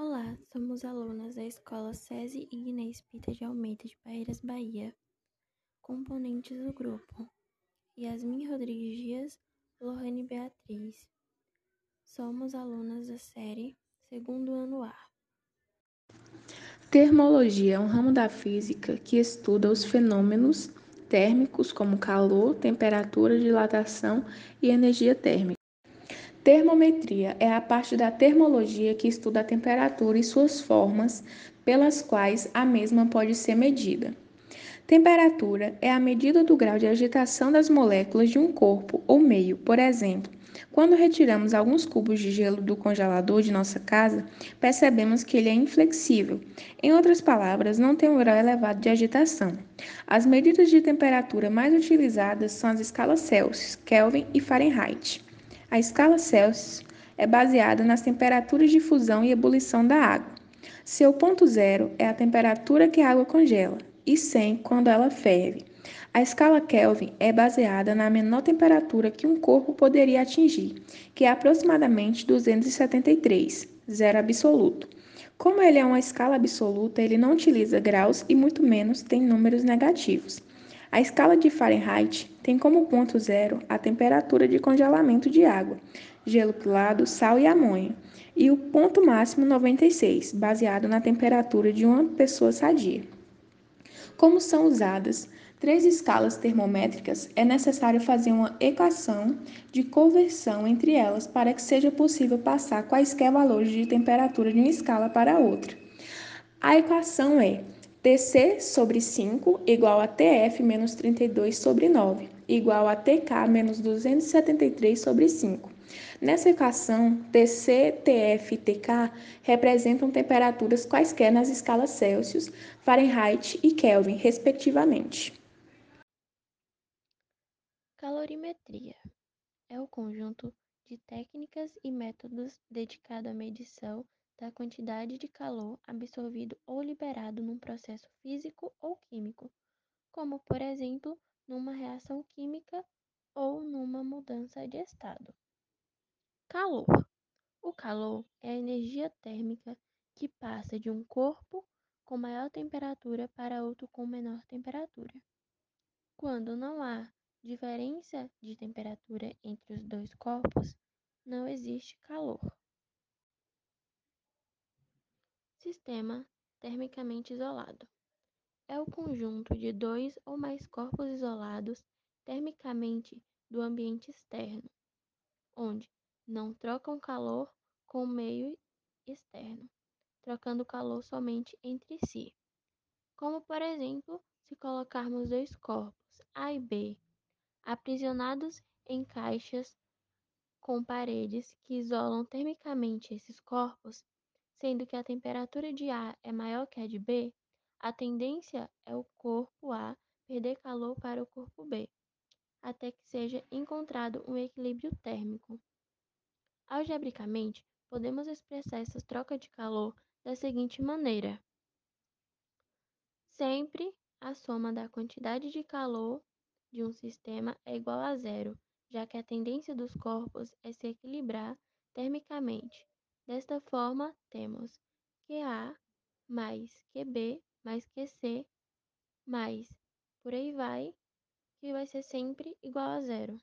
Olá, somos alunas da Escola SESI Ignez Pita de Almeida de Barreiras, Bahia, componentes do grupo Yasmin Rodrigues Dias, Lohane Beatriz. Somos alunas da série Segundo Ano A. Termologia é um ramo da física que estuda os fenômenos térmicos como calor, temperatura, dilatação e energia térmica. Termometria é a parte da termologia que estuda a temperatura e suas formas pelas quais a mesma pode ser medida. Temperatura é a medida do grau de agitação das moléculas de um corpo ou meio. Por exemplo, quando retiramos alguns cubos de gelo do congelador de nossa casa, percebemos que ele é inflexível. Em outras palavras, não tem um grau elevado de agitação. As medidas de temperatura mais utilizadas são as escalas Celsius, Kelvin e Fahrenheit. A escala Celsius é baseada nas temperaturas de fusão e ebulição da água. Seu ponto zero é a temperatura que a água congela, e 100 quando ela ferve. A escala Kelvin é baseada na menor temperatura que um corpo poderia atingir, que é aproximadamente 273, zero absoluto. Como ele é uma escala absoluta, ele não utiliza graus e muito menos tem números negativos. A escala de Fahrenheit tem como ponto zero a temperatura de congelamento de água, gelo pilado, sal e amônia, e o ponto máximo 96, baseado na temperatura de uma pessoa sadia. Como são usadas três escalas termométricas, é necessário fazer uma equação de conversão entre elas para que seja possível passar quaisquer valores de temperatura de uma escala para outra. A equação é TC sobre 5 igual a TF menos 32 sobre 9, igual a TK menos 273 sobre 5. Nessa equação, TC, TF e TK representam temperaturas quaisquer nas escalas Celsius, Fahrenheit e Kelvin, respectivamente. Calorimetria é o conjunto de técnicas e métodos dedicado à medição da quantidade de calor absorvido ou liberado num processo físico ou químico, como, por exemplo, numa reação química ou numa mudança de estado. Calor. O calor é a energia térmica que passa de um corpo com maior temperatura para outro com menor temperatura. Quando não há diferença de temperatura entre os dois corpos, não existe calor. Sistema termicamente isolado é o conjunto de dois ou mais corpos isolados termicamente do ambiente externo, onde não trocam calor com o meio externo, trocando calor somente entre si. Como, por exemplo, se colocarmos dois corpos, A e B, aprisionados em caixas com paredes que isolam termicamente esses corpos, sendo que a temperatura de A é maior que a de B, a tendência é o corpo A perder calor para o corpo B, até que seja encontrado um equilíbrio térmico. Algebricamente, podemos expressar essa troca de calor da seguinte maneira: sempre a soma da quantidade de calor de um sistema é igual a zero, já que a tendência dos corpos é se equilibrar termicamente Desta forma, temos QA mais QB mais QC mais por aí vai, que vai ser sempre igual a zero.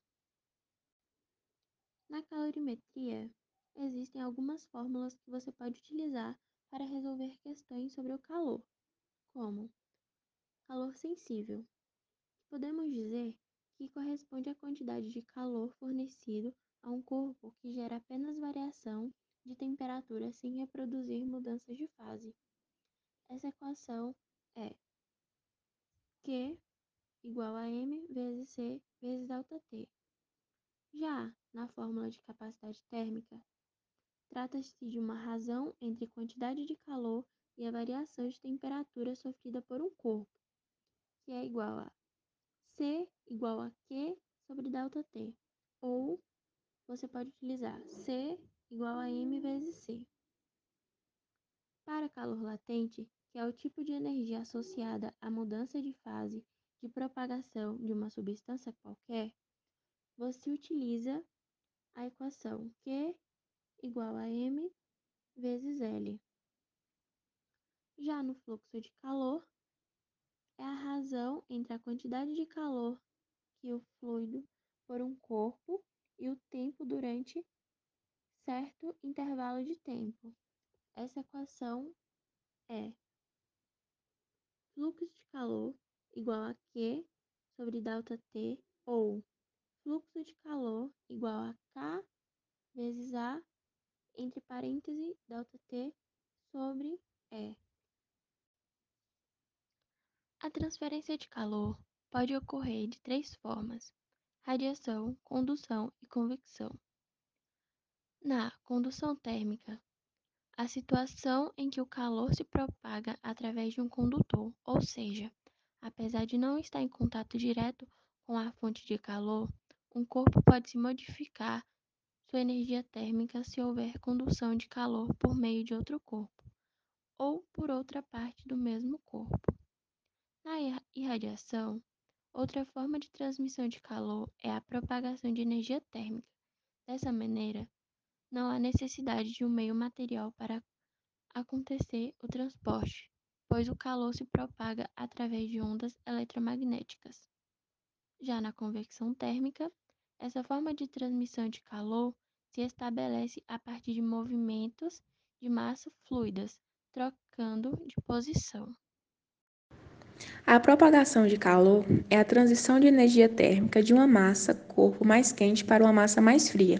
Na calorimetria, existem algumas fórmulas que você pode utilizar para resolver questões sobre o calor, como calor sensível. Podemos dizer que corresponde à quantidade de calor fornecido a um corpo que gera apenas variação de temperatura sem reproduzir mudanças de fase. Essa equação é Q igual a m vezes C vezes ΔT. Já na fórmula de capacidade térmica, trata-se de uma razão entre quantidade de calor e a variação de temperatura sofrida por um corpo, que é igual a C igual a Q sobre ΔT, ou você pode utilizar C igual a m vezes c. Para calor latente, que é o tipo de energia associada à mudança de fase de propagação de uma substância qualquer, você utiliza a equação Q igual a m vezes L, Já no fluxo de calor, é a razão entre a quantidade de calor que o fluido por um corpo e o tempo durante certo intervalo de tempo. Essa equação é fluxo de calor igual a Q sobre ΔT ou fluxo de calor igual a K vezes A entre parênteses ΔT sobre E. A transferência de calor pode ocorrer de três formas: radiação, condução e convecção. Na condução térmica, a situação em que o calor se propaga através de um condutor, ou seja, apesar de não estar em contato direto com a fonte de calor, um corpo pode se modificar sua energia térmica se houver condução de calor por meio de outro corpo, ou por outra parte do mesmo corpo. Na irradiação, outra forma de transmissão de calor é a propagação de energia térmica. Dessa maneira, não há necessidade de um meio material para acontecer o transporte, pois o calor se propaga através de ondas eletromagnéticas. Já na convecção térmica, essa forma de transmissão de calor se estabelece a partir de movimentos de massa fluidas trocando de posição. A propagação de calor é a transição de energia térmica de uma massa, corpo mais quente para uma massa mais fria.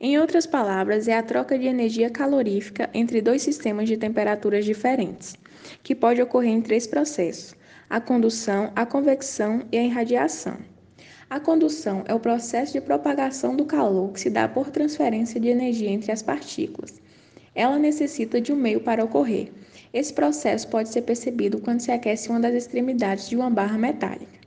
Em outras palavras, é a troca de energia calorífica entre dois sistemas de temperaturas diferentes, que pode ocorrer em três processos: a condução, a convecção e a irradiação. A condução é o processo de propagação do calor que se dá por transferência de energia entre as partículas. Ela necessita de um meio para ocorrer. Esse processo pode ser percebido quando se aquece uma das extremidades de uma barra metálica.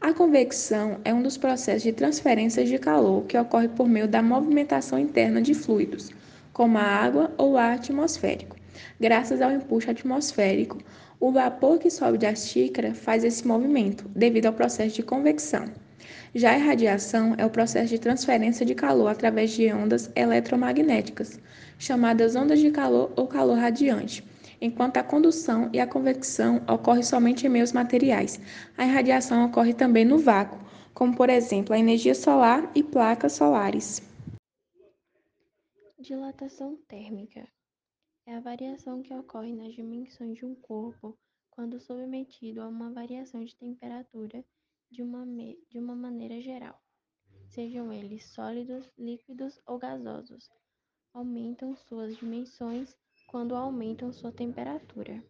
A convecção é um dos processos de transferência de calor que ocorre por meio da movimentação interna de fluidos, como a água ou ar atmosférico. Graças ao empuxo atmosférico, o vapor que sobe da xícara faz esse movimento, devido ao processo de convecção. Já a irradiação é o processo de transferência de calor através de ondas eletromagnéticas, chamadas ondas de calor ou calor radiante enquanto a condução e a convecção ocorrem somente em meios materiais. A irradiação ocorre também no vácuo, como por exemplo a energia solar e placas solares. Dilatação térmica é a variação que ocorre nas dimensões de um corpo quando submetido a uma variação de temperatura de uma, de uma maneira geral, sejam eles sólidos, líquidos ou gasosos. Aumentam suas dimensões quando aumentam sua temperatura.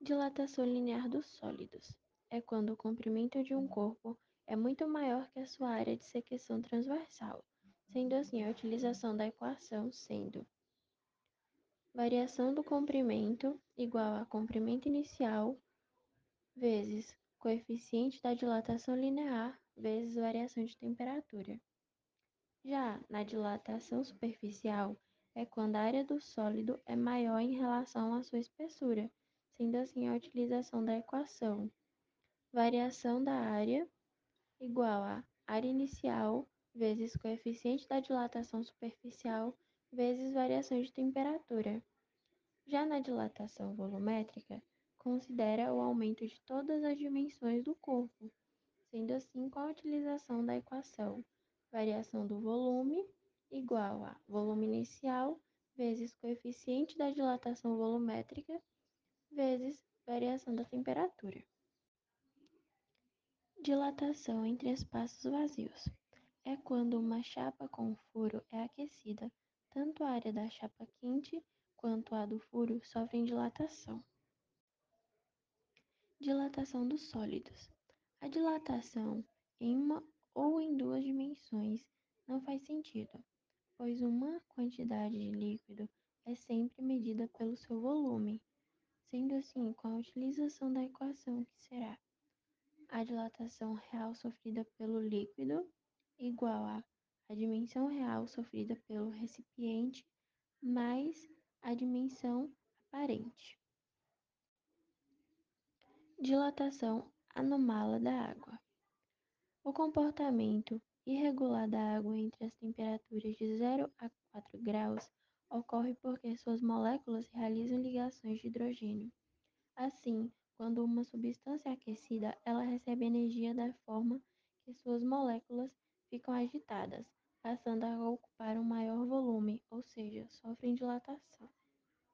Dilatação linear dos sólidos é quando o comprimento de um corpo é muito maior que a sua área de secção transversal, sendo assim a utilização da equação sendo variação do comprimento igual a comprimento inicial vezes coeficiente da dilatação linear vezes variação de temperatura. Já na dilatação superficial, é quando a área do sólido é maior em relação à sua espessura, sendo assim a utilização da equação variação da área igual a área inicial vezes coeficiente da dilatação superficial vezes variação de temperatura. Já na dilatação volumétrica, considera o aumento de todas as dimensões do corpo, sendo assim com a utilização da equação variação do volume igual a volume inicial vezes coeficiente da dilatação volumétrica vezes variação da temperatura. Dilatação entre espaços vazios é quando uma chapa com furo é aquecida, tanto a área da chapa quente quanto a do furo sofrem dilatação. Dilatação dos sólidos. A dilatação em uma ou em duas dimensões não faz sentido, pois uma quantidade de líquido é sempre medida pelo seu volume, sendo assim com a utilização da equação que será a dilatação real sofrida pelo líquido igual a a dimensão real sofrida pelo recipiente mais a dimensão aparente. Dilatação anômala da água. O comportamento irregular da água entre as temperaturas de 0 a 4 graus ocorre porque suas moléculas realizam ligações de hidrogênio. Assim, quando uma substância é aquecida, ela recebe energia da forma que suas moléculas ficam agitadas, passando a ocupar um maior volume, ou seja, sofrem dilatação.